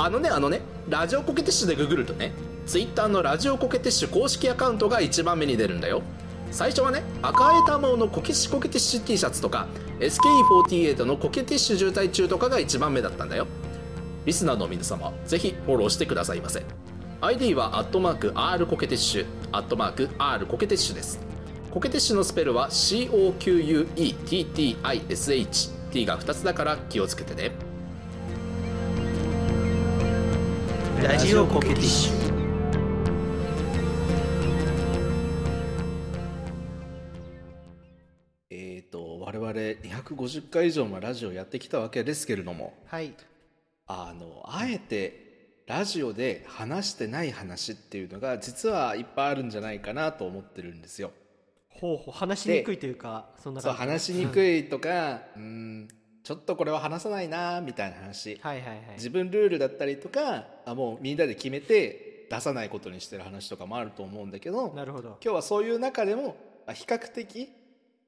あのねあのねラジオコケティッシュでググるとね Twitter のラジオコケティッシュ公式アカウントが一番目に出るんだよ。最初はね赤い玉のコケシコケティッシュ T シャツとか SKE48 のコケティッシュ渋滞中とかが一番目だったんだよ。リスナーの皆様ぜひフォローしてくださいませ。ID はアットマーク R コケティッシュアットマーク R コケティッシュです。コケティッシュのスペルは COQUETTISH T が2つだから気をつけてね。ラジオコケティッシュ。えーと我々250回以上もラジオやってきたわけですけれどもはい。あのあえてラジオで話してない話っていうのが実はいっぱいあるんじゃないかなと思ってるんですよ。ほうほう。話しにくいというかそんなそう話しにくいとか、うん、ちょっとこれは話さないなみたいな話、はいはいはい。自分ルールだったりとかあもうみんなで決めて出さないことにしてる話とかもあると思うんだけどなるほど。今日はそういう中でもあ比較的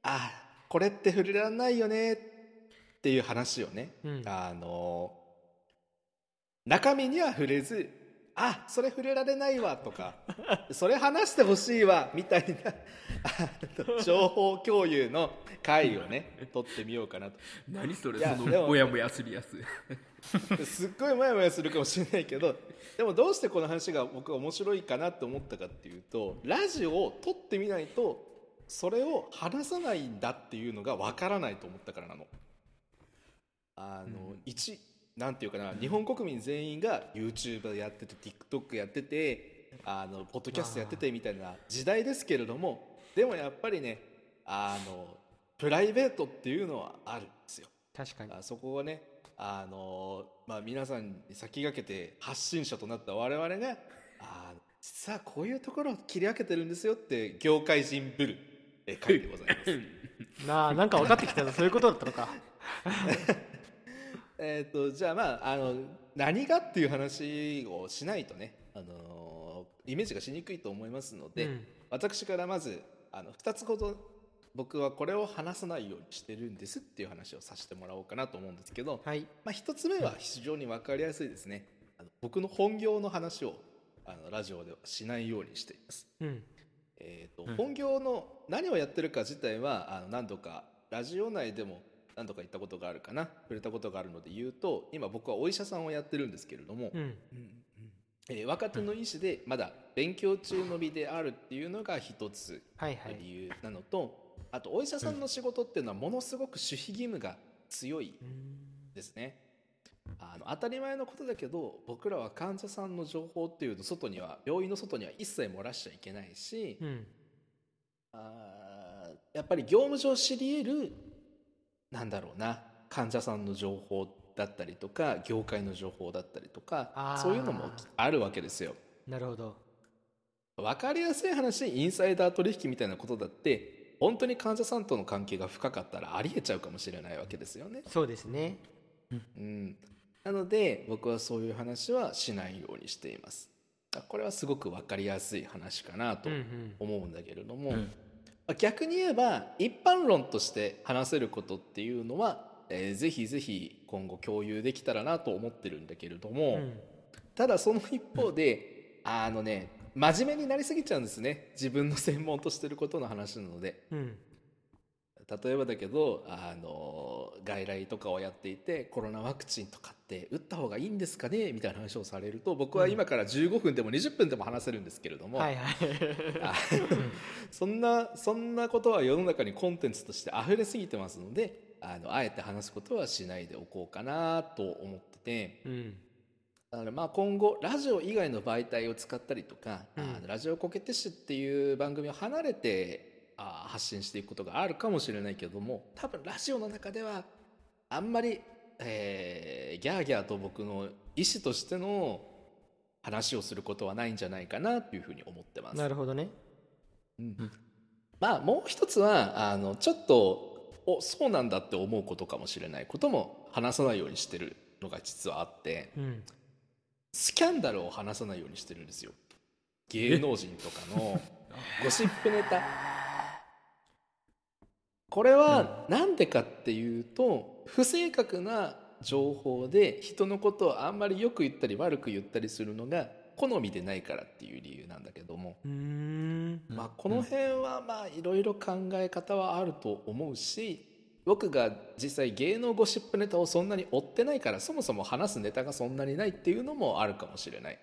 あこれって触れられないよねっていう話をね、うん。あの中身には触れずあそれ触れられないわとかそれ話してほしいわみたいな情報共有の会をね取ってみようかなと。何それそのモヤモヤするやつ。すっごいモヤモヤするかもしれないけどでもどうしてこの話が僕は面白いかなって思ったかっていうとラジオを撮ってみないとそれを話さないんだっていうのがわからないと思ったからなの。あの、一なんていうかな日本国民全員が YouTube やってて TikTok やっててあのポッドキャストやっててみたいな時代ですけれどもでもやっぱりねあのプライベートっていうのはあるんですよ。確かにあそこをねあのまあ、皆さんに先駆けて発信者となった我々があ実はこういうところを切り分けてるんですよって業界人ぶるえ回でございます。なあなんか分かってきたぞそういうことだったのか えっとじゃあまああの何がっていう話をしないとね、あのイメージがしにくいと思いますので、うん。私からまずあの2つほど僕はこれを話さないようにしてるんですっていう話をさせてもらおうかなと思うんですけど、はい。まあ、一つ目は非常に分かりやすいですね。あの僕の本業の話をあのラジオではしないようにしています、うん。えーと本業の何をやってるか自体はあの何度かラジオ内でも何度か言ったことがあるかな触れたことがあるので言うと今僕はお医者さんをやってるんですけれども、うん。えー若手の医師でまだ勉強中の身であるっていうのが一つはいはい。理由なのと、あとお医者さんの仕事っていうのはものすごく守秘義務が強いうん。ですね。あの当たり前のことだけど僕らは患者さんの情報っていうの外には病院の外には一切漏らしちゃいけないし、うん。あーやっぱり業務上知り得るなんだろうな患者さんの情報だったりとか業界の情報だったりとかそういうのもあるわけですよ。なるほど分かりやすい話インサイダー取引みたいなことだって本当に患者さんとの関係が深かったらありえちゃうかもしれないわけですよね。そうですねうん、なので僕はそういう話はしないようにしています。あこれはすごく分かりやすい話かなとうんうん思うんだけれども、うんまあ逆に言えば一般論として話せることっていうのは、えーぜひぜひ今後共有できたらなと思ってるんだけれども、うん。ただその一方であのね真面目になりすぎちゃうんですね。自分の専門としてることの話なので。うん例えばだけどあの外来とかをやっていてコロナワクチンとかって打った方がいいんですかね？みたいな話をされると僕は今から15分でも20分でも話せるんですけれども、はいはい。あそんなそんなことは世の中にコンテンツとして溢れすぎてますのであのあえて話すことはしないでおこうかなと思っててうん。だからまあ今後ラジオ以外の媒体を使ったりとか、うん。あのラジオコケティッシュっていう番組を離れてあ発信していくことがあるかもしれないけども多分ラジオの中ではあんまり、えーギャーギャーと僕の意思としての話をすることはないんじゃないかなというふうに思ってます。なるほどね。うん。まあもう一つはあのちょっとおそうなんだって思うことかもしれないことも話さないようにしてるのが実はあってうん。スキャンダルを話さないようにしてるんですよ。芸能人とかの ゴシップネタこれはなんでかっていうと不正確な情報で人のことをあんまりよく言ったり悪く言ったりするのが好みでないからっていう理由なんだけども、まあ、この辺はまあいろいろ考え方はあると思うし僕が実際芸能ゴシップネタをそんなに追ってないからそもそも話すネタがそんなにないっていうのもあるかもしれない。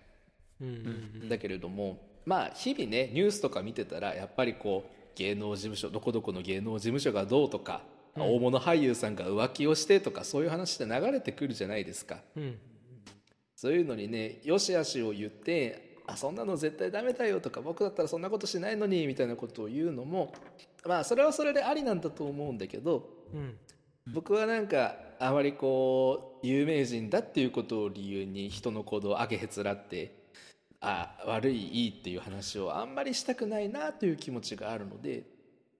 だけれどもまあ日々ねニュースとか見てたらやっぱりこう芸能事務所どこどこの芸能事務所がどうとか、大物俳優さんが浮気をしてとかそういう話って流れてくるじゃないですか。うん。そういうのにねよしあしを言ってあそんなの絶対ダメだよとか僕だったらそんなことしないのにみたいなことを言うのもまあそれはそれでありなんだと思うんだけどうん。僕はなんかあまりこう有名人だっていうことを理由に人の行動を上げへつらってあ悪いいいっていう話をあんまりしたくないなという気持ちがあるので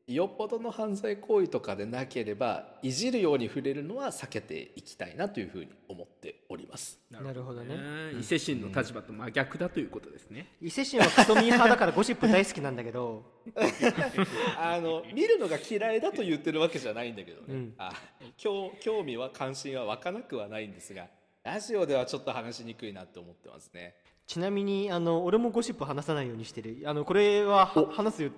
よっぽどの犯罪行為とかでなければいじるように触れるのは避けていきたいなというふうに思っております。なるほどね伊勢神の立場と真逆だということですね。伊勢神はクソミー派だからゴシップ大好きなんだけど あの見るのが嫌いだと言ってるわけじゃないんだけどね、うんあ興興味は関心は湧かなくはないんですがラジオではちょっと話しにくいなって思ってますね。ちなみにあの俺もゴシップ話さないようにしてる。あのこれはは話すよ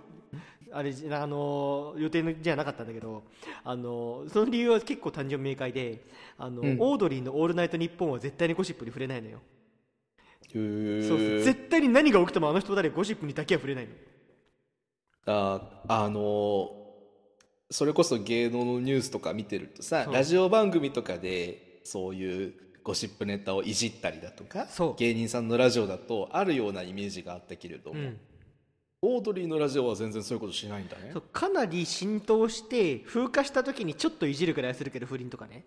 あれあの予定じゃなかったんだけどあのその理由は結構単純明快であの、うん。オードリーの「オールナイトニッポン」は絶対にゴシップに触れないのよ。そう絶対に何が起きてもあの人誰ゴシップにだけは触れないの。ああのそれこそ芸能のニュースとか見てるとさラジオ番組とかでそういうゴシップネタをいじったりだとか芸人さんのラジオだとあるようなイメージがあったけれども、うん。オードリーのラジオは全然そういうことしないんだね。かなり浸透して風化した時にちょっといじるくらいはするけど不倫とかね。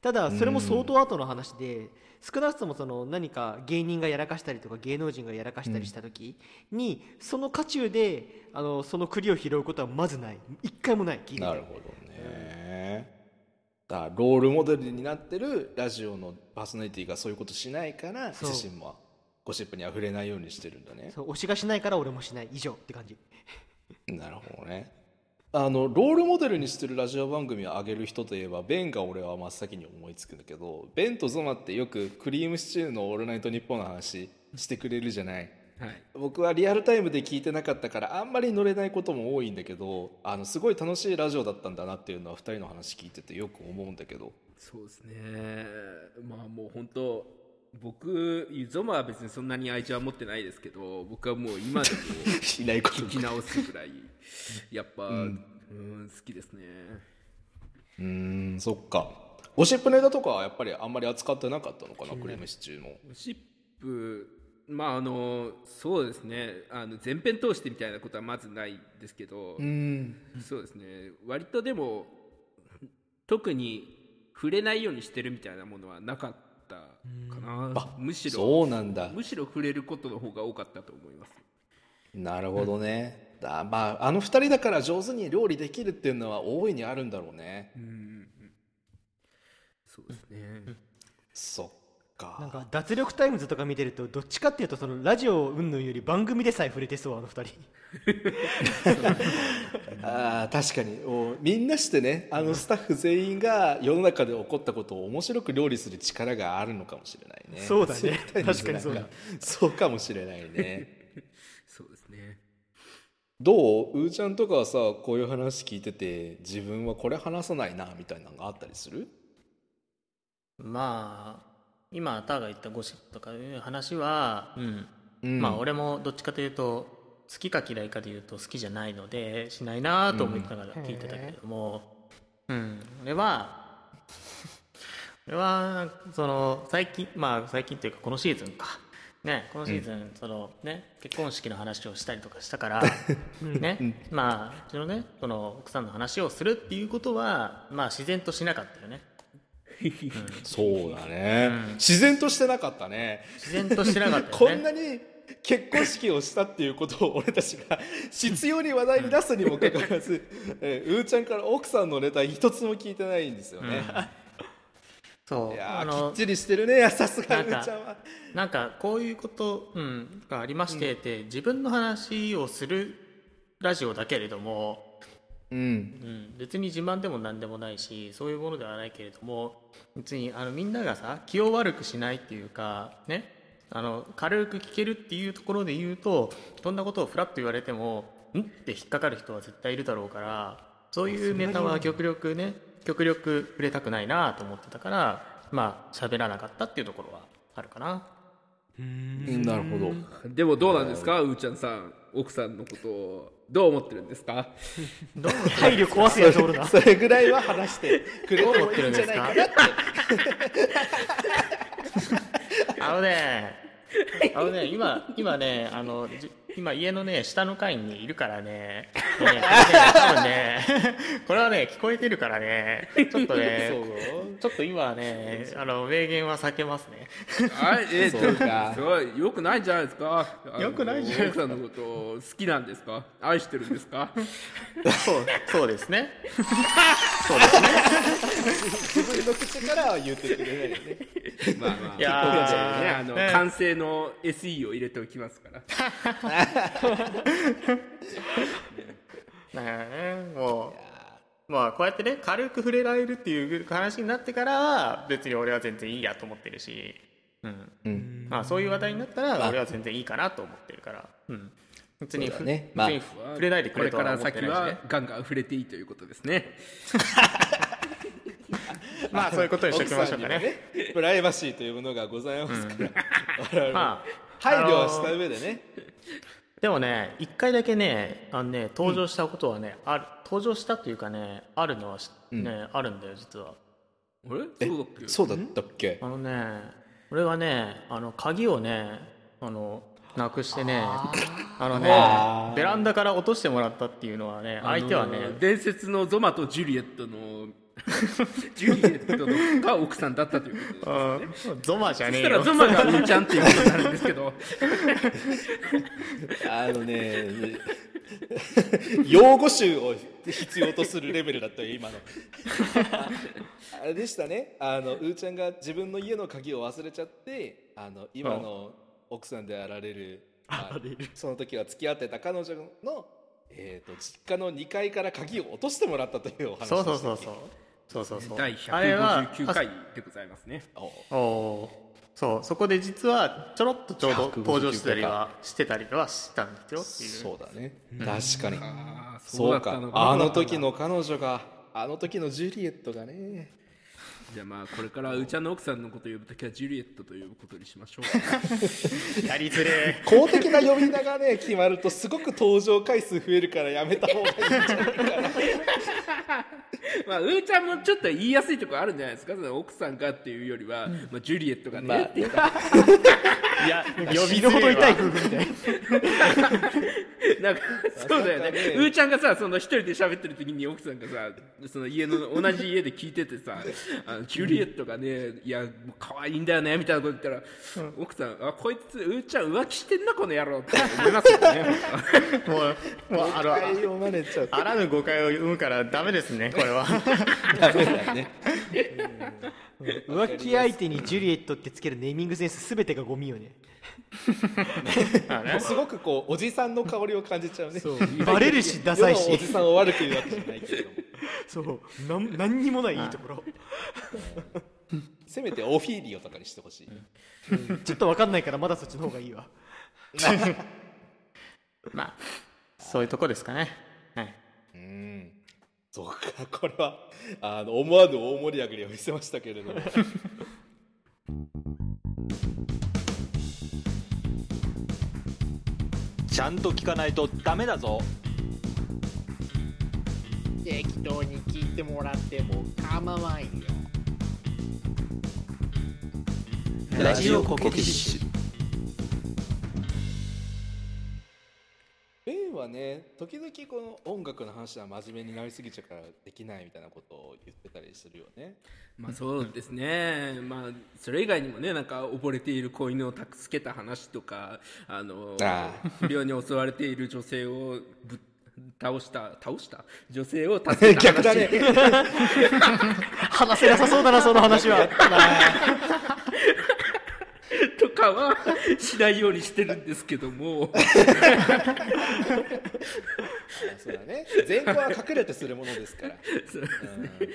ただそれも相当後の話で少なくともその何か芸人がやらかしたりとか芸能人がやらかしたりした時に、その渦中であのその栗を拾うことはまずない。一回もない。聞いてて。なるほどねだロールモデルになってるラジオのパーソナリティがそういうことしないから自身もゴシップには触れないようにしてるんだね。そう。推しがしないから俺もしない。以上って感じ。なるほどね。あのロールモデルにしてるラジオ番組を上げる人といえばベンが俺は真っ先に思いつくんだけどベンとゾマってよくクリームシチューの「オールナイトニッポン」の話してくれるじゃないはい。僕はリアルタイムで聞いてなかったからあんまり乗れないことも多いんだけどあのすごい楽しいラジオだったんだなっていうのは2人の話聞いててよく思うんだけどそうですね。まあもう本当僕、ゾマは別にそんなに愛情は持ってないですけど、僕はもう今でも いないこと聞き直すぐらい、やっぱ、うん、好きですね。うーんそっかゴシップネタとかはやっぱりあんまり扱ってなかったのかなクリームシチューのゴシップ、まああの、そうですね、あの前編通してみたいなことはまずないですけど、うん。そうですね、割とでも、特に触れないようにしてるみたいなものはなかったかな。むしろ、そうなんだ。むしろ触れることの方が多かったと思います。なるほどね、だまああの二人だから上手に料理できるっていうのは大いにあるんだろうね、そうですね。そっなんかか脱力タイムズとか見てるとどっちかっていうとそのラジオ云々より番組でさえ触れてそうあの二人。あー確かに。おみんなしてねあのスタッフ全員が世の中で起こったことを面白く料理する力があるのかもしれないね。そうだね。確かにそうだ。そうかもしれないね。そうですね。どう？うーちゃんとかはさこういう話聞いてて自分はこれ話さないなみたいなのがあったりする？まあ今ターが言ったゴシップとかいう話は、うん。うんまあ俺もどっちかというと好きか嫌いかでいうと好きじゃないのでしないなと思いながら聞いてたけれども、うん。俺は俺はその最近まあ最近というかこのシーズンか。ね、このシーズン、そのね、結婚式の話をしたりとかしたから、ねまあうちのねその奥さんの話をするっていうことは、まあ、自然としなかったよねそうだね、自然としてなかったね。自然としてなかったよね。こんなに結婚式をしたっていうことを俺たちが 必要に話題に出すにもかかわらず、えーうーちゃんから奥さんのネタ一つも聞いてないんですよね、そう。いやーあのきっちりしてるねさすがうーちゃんは。なんかこういうこと、うん、がありまして、で自分の話をするラジオだけれども、うん。うん、別に自慢でも何でもないしそういうものではないけれども別にあのみんながさ気を悪くしないっていうかね。あの軽く聞けるっていうところで言うとそんなことをフラッと言われてもん？って引っかかる人は絶対いるだろうからそういうネタは極力ね極力触れたくないなと思ってたからまあ喋らなかったっていうところはあるかな。なるほど。でもどうなんですか？うーちゃんさん奥さんのことをどう思ってるんですか？配慮壊すやつおるな。それぐらいは話してくれてもいいんじゃないかなって。あのね、あのね、今、今ね、あの、じ今家のね、下の階にいるからね、ねこれね。多分ね、これはね、聞こえてるからね、ちょっとね、ちょっと今はね、あの、名言は避けますね。あえそうか。すごいよくないんじゃないですか？よくないんじゃないですか？奥さんのことを好きなんですか？愛してるんですか？そう、そうですね。そうですね。自分の口からは言ってくれないよねまあまあ。いやねあの、ね。完成の SE を入れておきますから。ね、もう、まあ、こうやってね、軽く触れられるっていう話になってからは、別に俺は全然いいやと思ってるし、うん。うん。まあ、そういう話題になったら、俺は全然いいかなと思ってるから、うん。別にねまあ別に触れないでくこれれとはから先思ってないしね。はガンガン触れていいということですね まあそういうことにしておきましょうかね。奥さんにはねプライバシーというものがございますから、我々もまあ配慮はした上でね、でもね、一回だけね、あのね、登場したことはね、ある、登場したっていうかね、あるのはしね、あるんだよ、実は。あれ？そうだっけ？そうだったっけ？あのね、俺がね、あの、鍵をね、あの、なくしてね、あのね、ベランダから落としてもらったっていうのはね、相手はね。伝説のゾマとジュリエットの ジュリエットのが奥さんだったということあゾマじゃそねえよ。したらゾマがうんちゃんっていうことになるんですけど。あのね 用語集を必要とするレベルだったよ今の。あれでしたね。あのうーちゃんが自分の家の鍵を忘れちゃってあの今の奥さんであられる,、まあその時は付き合ってた彼女の、えー、と実家の2階から鍵を落としてもらったというお話そうそうそうそう。そうそうそう。第あれは159回でございますね。おおーそう。そこで実はちょろっとちょうど159登場してたりはしてたりはしたんですよっていう。そうだね。確かに。ああそうか。あの時のの彼女があの時のジュリエットがねじゃあまあこれからうーちゃんの奥さんのことを呼ぶときはジュリエットと呼ぶことにしましょう。やりづれ公的な呼び名がね決まるとすごく登場回数増えるからやめた方がいいんじゃないかな。まあうーちゃんもちょっと言いやすいところあるんじゃないですか。その奥さんがっていうよりは、まあ、ジュリエットがね、まあっていうかいや呼び死ぬほど痛いわ夫婦みたい なんかそうだよね。うーちゃんがさその一人で喋ってる時に奥さんがさその家の同じ家で聞いててさ あのジュリエットがねいやもう可愛いんだよねみたいなこと言ったら、奥さんあこいつうーちゃん浮気してんなこの野郎って。思いますよね。もうもうあの誤解を生まれちゃう。あらぬ誤解を生むからダメですねこれは。ダメだね浮気相手にジュリエットってつけるネーミングセンス全てがゴミよね。すごくこうおじさんの香りを感じちゃうね。そう。バレるしダサい世のおじしさんを悪く言うわけじゃないけれど。もそう。なん何にもないいいところ。せめてオフィリオとかにしてほしい、ちょっと分かんないからまだそっちの方がいいわ。まあそういうとこですかね。はい。うんそうかこれはあの思わぬ大盛り上がりを見せましたけれども。ちゃんと聞かないとダメだぞ。適当に聞いてもらっても構わんよ。ラジオコケティッシュンはね時々この音楽の話は真面目になりすぎちゃうからできないみたいなことを言ってたりするよね。まあそうですね、まあそれ以外にもねなんか溺れている子犬を助けた話とかあのあ不良に襲われている女性をぶっ倒した倒した？女性を助けた話。逆だね。話せなさそうだなその話は。とかはしないようにしてるんですけども。あそうだね。前後は隠れてするものですから。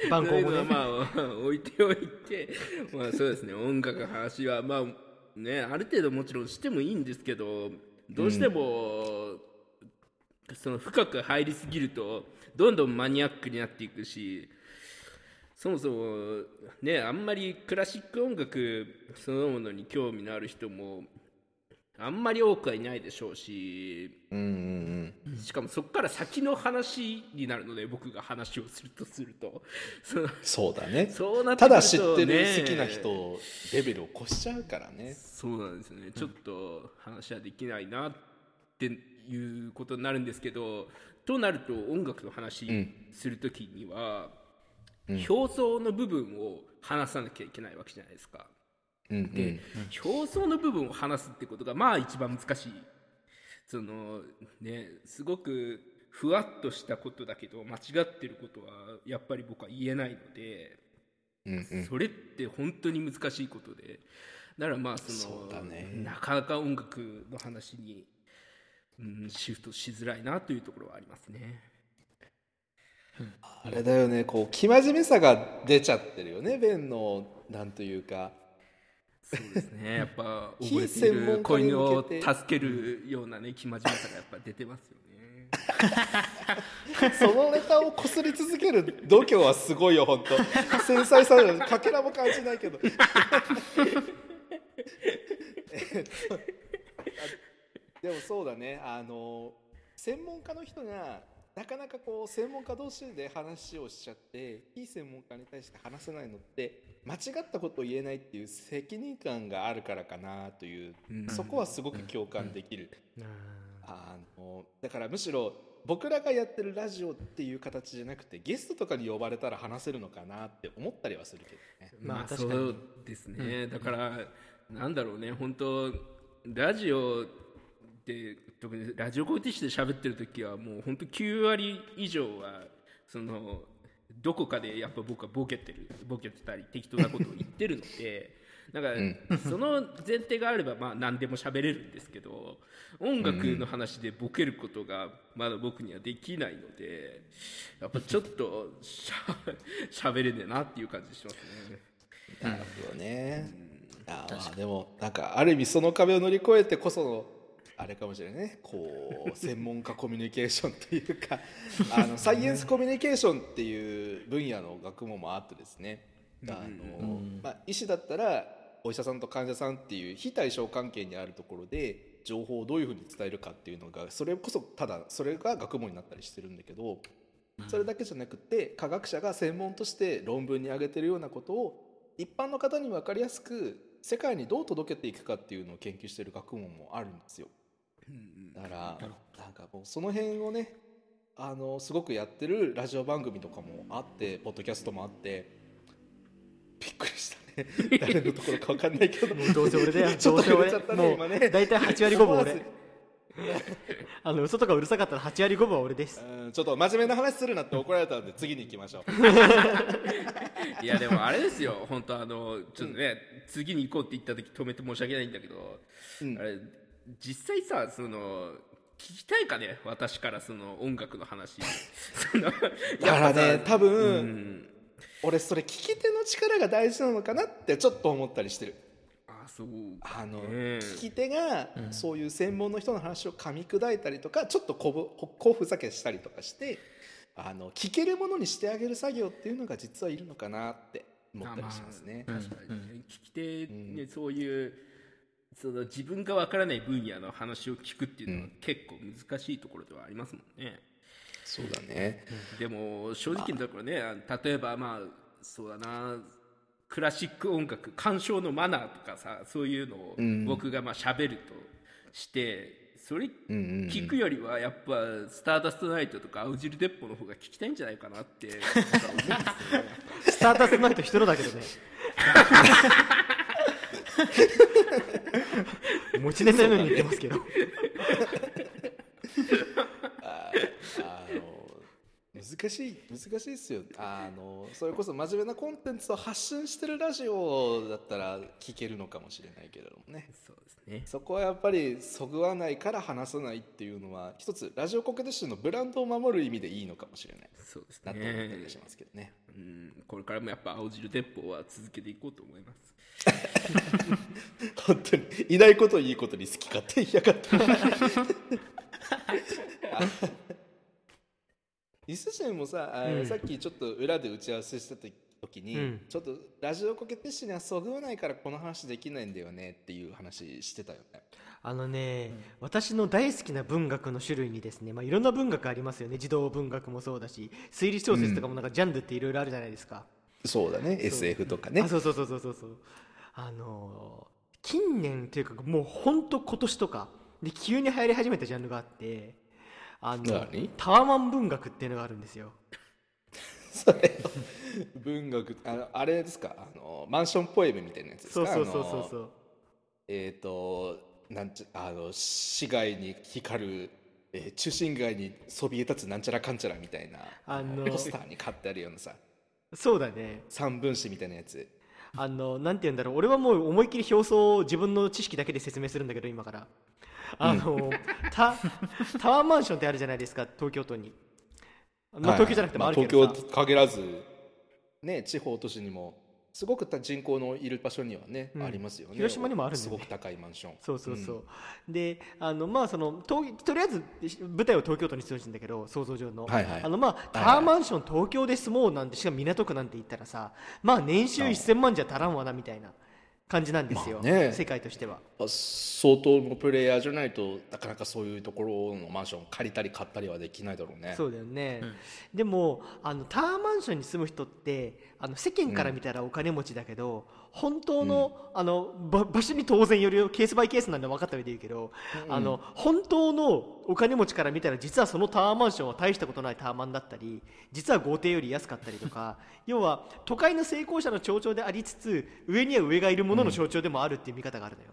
番号もね。そういうのはまあ置いておいてまあそうですね。音楽の話はまあねある程度もちろんしてもいいんですけどどうしても、その深く入りすぎるとどんどんマニアックになっていくしそもそもねあんまりクラシック音楽そのものに興味のある人もあんまり多くはいないでしょうしうんうんうん。しかもそこから先の話になるので僕が話をするとすると。そうだね。そうなってくるとただ知ってるね好きな人レベルを越しちゃうからね。そうなんですよね、ちょっと話はできないなっていうことになるんですけどとなると音楽の話するときには、表層の部分を話さなきゃいけないわけじゃないですか。うんうんで、表層の部分を話すってことがまあ一番難しいそのねすごくふわっとしたことだけど間違ってることはやっぱり僕は言えないので。うんうんそれって本当に難しいことでだからまあそのねなかなか音楽の話に、うん、シフトしづらいなというところはありますね。あれだよね。こう生真面目さが出ちゃってるよねベンのなんというか。そうですね。やっぱ非溺れている子犬を助けるようなね生真面目さがやっぱ出てますよね。そのネタをこすり続ける度胸はすごいよ本当繊細さがかけらも感じないけど。でもそうだね。あの専門家の人がなかなかこう専門家同士で話をしちゃって非専門家に対して話せないのって間違ったことを言えないっていう責任感があるからかなという、うん。そこはすごく共感できる。あのだからむしろ僕らがやってるラジオっていう形じゃなくてゲストとかに呼ばれたら話せるのかなって思ったりはするけどね。まあまあ確かに。そうですね、だからなんだろうね。本当ラジオで特にラジオコーティッシュで喋ってる時はもう本当9割以上はそのどこかでやっぱ僕はボケてるボケてたり適当なことを言ってるのでだからその前提があればまあ何でも喋れるんですけど音楽の話でボケることがまだ僕にはできないのでやっぱちょっとしゃ喋れねえなっていう感じしますね。なるほどね。あーまあでもなんかある意味その壁を乗り越えてこそのあれかもしれないね。こう専門家コミュニケーションというかあのサイエンスコミュニケーションっていう分野の学問もあってですね。あの、まあ、医師だったらお医者さんと患者さんっていう非対称関係にあるところで情報をどういうふうに伝えるかっていうのがそれこそただそれが学問になったりしてるんだけどそれだけじゃなくて科学者が専門として論文に挙げてるようなことを一般の方に分かりやすく世界にどう届けていくかっていうのを研究してる学問もあるんですよ。だからなんかもうその辺をねあのすごくやってるラジオ番組とかもあってポッドキャストもあってびっくりしたね。誰のところか分かんないけど。もうどうせ俺だよ。ちょっとどうせ俺ちゃったねも今ね。う大体8割5分俺。あの嘘とかうるさかったら8割5分は俺です。うんちょっと真面目な話するなって怒られたんで次に行きましょう。いやでもあれですよ。本当あのちょっとね、次に行こうって言った時止めて申し訳ないんだけど、うん。あれ実際さその聞きたいかね？私からその音楽の話。そのだからね多分、うん。俺それ聞き手の力が大事なのかなってちょっと思ったりしてる。あそうあの、ね聞き手がそういう専門の人の話を噛み砕いたりとかちょっとこぶこふざけしたりとかしてあの聞けるものにしてあげる作業っていうのが実はいるのかなって思ったりしますね。まあ確かにね。聞き手ね、そういうその自分がわからない分野の話を聞くっていうのは結構難しいところではありますもんね。そうだね、でも正直なところね例えばまあそうだなクラシック音楽鑑賞のマナーとかさそういうのを僕がまあ喋るとしてそれ聞くよりはやっぱ「スターダストナイト」とか「青汁鉄砲」の方が聞きたいんじゃないかなって思うんですよね。スタータスナイト一人だけどね 持ちネタのように言ってますけど。あの難難しい難しいですよ。あのそれこそ真面目なコンテンツを発信してるラジオだったら聞けるのかもしれないけれどもね。そうですね。そこはやっぱりそぐわないから話さないっていうのは一つラジオコケティッシュのブランドを守る意味でいいのかもしれない。そうですなと思ったりねしますけどね。うん。これからもやっぱ青汁鉄砲は続けていこうと思います。本当にいないことをいいことに好き勝手言いやがっ て伊勢神もさあうん。さっきちょっと裏で打ち合わせした時に、うん。ちょっとラジオコケティッシュにはそぐわないからこの話できないんだよねっていう話してたよね。あのね、私の大好きな文学の種類にですね、まあ、いろんな文学ありますよね。児童文学もそうだし推理小説とかもなんかジャンルっていろいろあるじゃないですか、そうだね。SF とかね。あそうそうそうそうそう。そうあのー近年というかもうほんと今年とかで急に流行り始めたジャンルがあってあの何？タワマン文学っていうのがあるんですよ。それ文学あのあれですか？あのマンションポエムみたいなやつですか？そうそうそうそうそう。えっ、となんちゃあの市街に光る、えー中心街にそびえ立つなんちゃらかんちゃらみたいなあのポスターに貼ってあるようなさ。そうだね。三分子みたいなやつ。あのなんて言うんだろう。俺はもう思いっきり表層を自分の知識だけで説明するんだけど今からあの、タタワーマンションってあるじゃないですか東京都に、まあ、東京じゃなくてもあるけどさ、まあ東京限らずね地方都市にもすごくた人口のいる場所にはね、うん。ありますよね。広島にもあるんだよね。すごく高いマンション。そうそうそう、であのまあその東とりあえず舞台を東京都にしてほしいんだけど想像上の、はいはい。あのまあタワーマンション東京で住もうなんてしかも港区なんて言ったらさまあ年収1000万じゃ足らんわなみたいな感じなんですよ、まあね。世界としては。まあ相当のプレイヤーじゃないとなかなかそういうところのマンション借りたり買ったりはできないだろうね。そうだよね、でもあのタワーマンションに住む人ってあの世間から見たらお金持ちだけど、本当の,、あのば場所に当然よるケースバイケースなんで分かった上で言うけど、あの本当のお金持ちから見たら実はそのタワーマンションは大したことないタワマンだったり実は豪邸より安かったりとか 要は都会の成功者の象徴でありつつ上には上がいるものの象徴でもあるっていう見方があるのよ。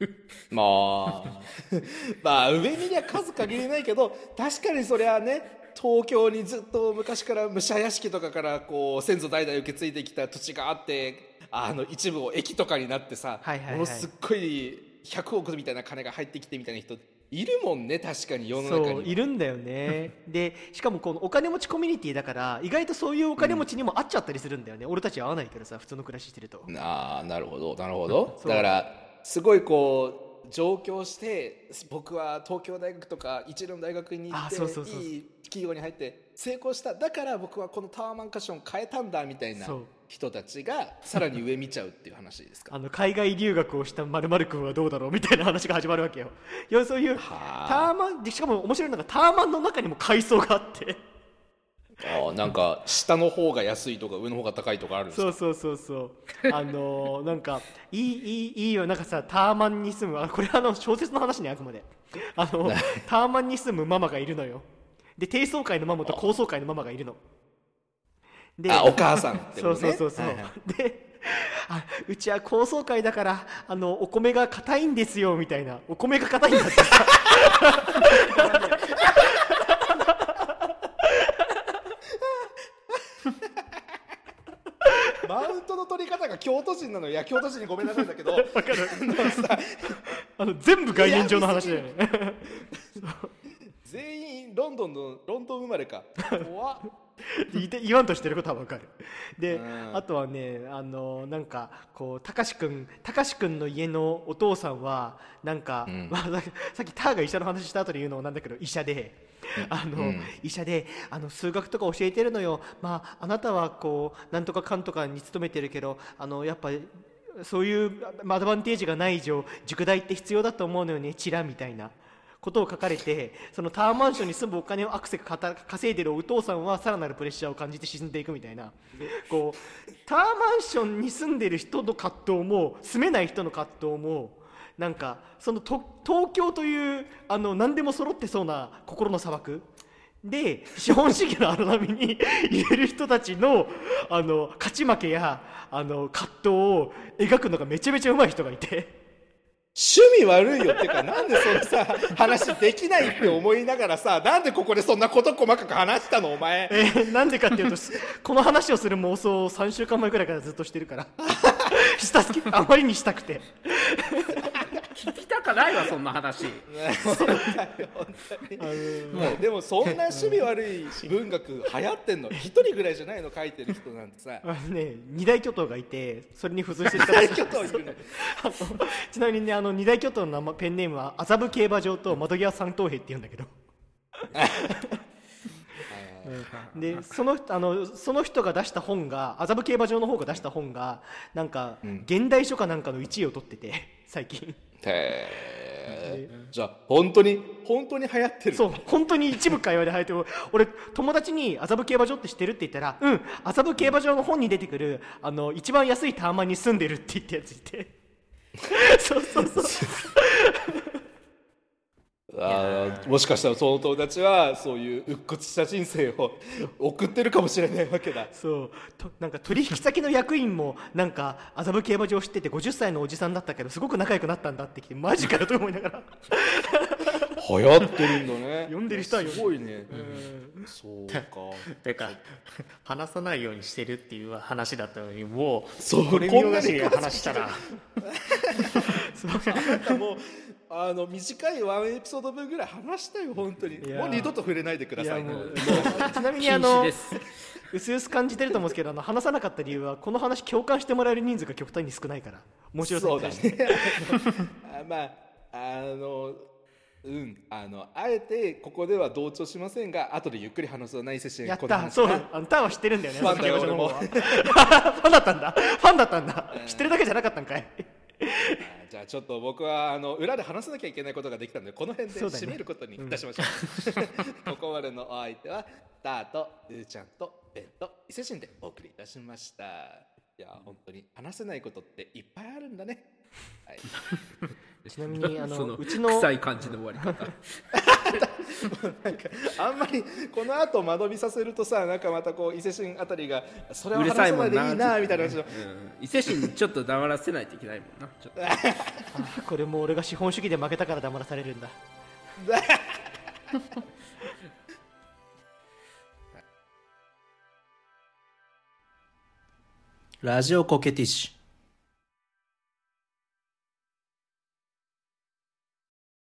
まあ。まあ上見りゃ数限りないけど確かにそれはね東京にずっと昔から武者屋敷とかからこう先祖代々受け継いできた土地があってあの一部を駅とかになってさ、はいはいはい。ものすっごい100億みたいな金が入ってきてみたいな人いるもんね確かに世の中にいるんだよね。でしかもこのお金持ちコミュニティだから意外とそういうお金持ちにも会っちゃったりするんだよね、俺たちは会わないけどさ普通の暮らししてると。ああなるほどなるほど。だからすごいこう上京して僕は東京大学とか一流の大学に行あっていい企業に入って成功した。だから僕はこのタワーマンカション変えたんだみたいな人たちがさらに上見ちゃうっていう話ですか。あの海外留学をしたまる君はどうだろうみたいな話が始まるわけよ。いやそういうタはワマンでしかも面白いのがタワマンの中にも階層があってああなんか下の方が安いとか上の方が高いとかあるんですか？そうそうそうそう。あのーなんかいいいいいいよ。なんかさタワマンに住むあこれあの小説の話ねあくまで。あの タワマンに住むママがいるのよ。で低層階のママと高層階のママがいるの。であお母さんってそうことね。そうそうそう、はいはい。であうちは高層階だからあのお米が硬いんですよみたいな。お米が硬いんだってさマウントの取り方が京都人なのいや京都人にごめんなさいだけど。わかる。あの全部概念上の話だよね。全員ロンドンのロンドン生まれか怖っ言わんとしてることはわかるでうんあとはねあのなんかこうたかしくんたかしくんの家のお父さんはなんか、うんまあ、ささっきターが医者の話した後で言うのもなんだけど医者で。あのうん。医者であの数学とか教えてるのよ、まあ、あなたはこうなんとかかんとかに勤めてるけどあのやっぱそういうアドバンテージがない以上塾代って必要だと思うのよね。チラみたいな。ことを書かれてそのタワーマンションに住むお金をアクセ稼いでるお父さんはさらなるプレッシャーを感じて沈んでいくみたいな。こうタワーマンションに住んでる人の葛藤も住めない人の葛藤もなんかそのと東京というあの何でも揃ってそうな心の砂漠。で資本主義の荒波に 入れる人たちのあの勝ち負けやあの葛藤を描くのがめちゃめちゃ上手い人がいて。趣味悪いよっていうかなんでそのさ話できないって思いながらさなんでここでそんなこと細かく話したのお前。えーなんでかっていうとす この話をする妄想を3週間前くらいからずっとしてるから。したすぎあまりにしたくて聞きたかないわそんな話。でもそんな趣味悪い文学流行ってんの？一人ぐらいじゃないの？書いてる人なんてさ。あのね二大巨頭がいてそれに付随してる。人大巨頭いるの？ちなみにねあの二大巨頭の名前ペンネームは麻布競馬場と窓際三等兵って言うんだけど。でそのあのその人が出した本が麻布競馬場の方が出した本がなんか、現代書かなんかの1位を取ってて最近へえじゃあ本当に本当に流行ってる？そう本当に一部会話で入ってる。俺友達に麻布競馬場って知ってるって言ったらうん。麻布競馬場の本に出てくるあの一番安いタワマンに住んでるって言ったやついて。そうそうそうあーもしかしたらその友達はそういう鬱屈した人生を送ってるかもしれないわけだ。そう。となんか取引先の役員もなんか麻布競馬場を知ってて50歳のおじさんだったけどすごく仲良くなったんだってきてマジかよと思いながら。流行ってるんだね。読んでる人はすごいね。そうか。てか話さないようにしてるっていう話だったのにもうそれ見逃しに話したら。なんか もうあの短いワンエピソード分ぐらい話したよ本当に。やもう二度と触れないでくださいね。いやもう ちなみに禁あの止ですうすうす感じてると思うんですけどあの話さなかった理由はこの話共感してもらえる人数が極端に少ないから面白さそうだね。あまああのうん。あのあえてここでは同調しませんが後でゆっくり話す内接心やったそうあのターンは知ってるんだよねファンだよ麻布競馬場の方は ファンだったんだ。ファンだったんだ。知ってるだけじゃなかったんかいじゃあちょっと僕はあの裏で話さなきゃいけないことができたのでこの辺で締めることにいたしましょう。ここまでのお相手はターとうーちゃんとベンと伊勢神でお送りいたしましたいや本当に。話せないことっていっぱいあるんだね、はい、ちなみにあそののうちの臭い感じの終わり方。なんかあんまりこの後間延びさせるとさなんかまたこう伊勢神あたりがそれはうる話さないでさいもんないいなみたいな話を。うん。伊勢神にちょっと黙らせないといけないもんな。ちょっと。これも俺が資本主義で負けたから黙らされるんだ ラジオコケティッシュ。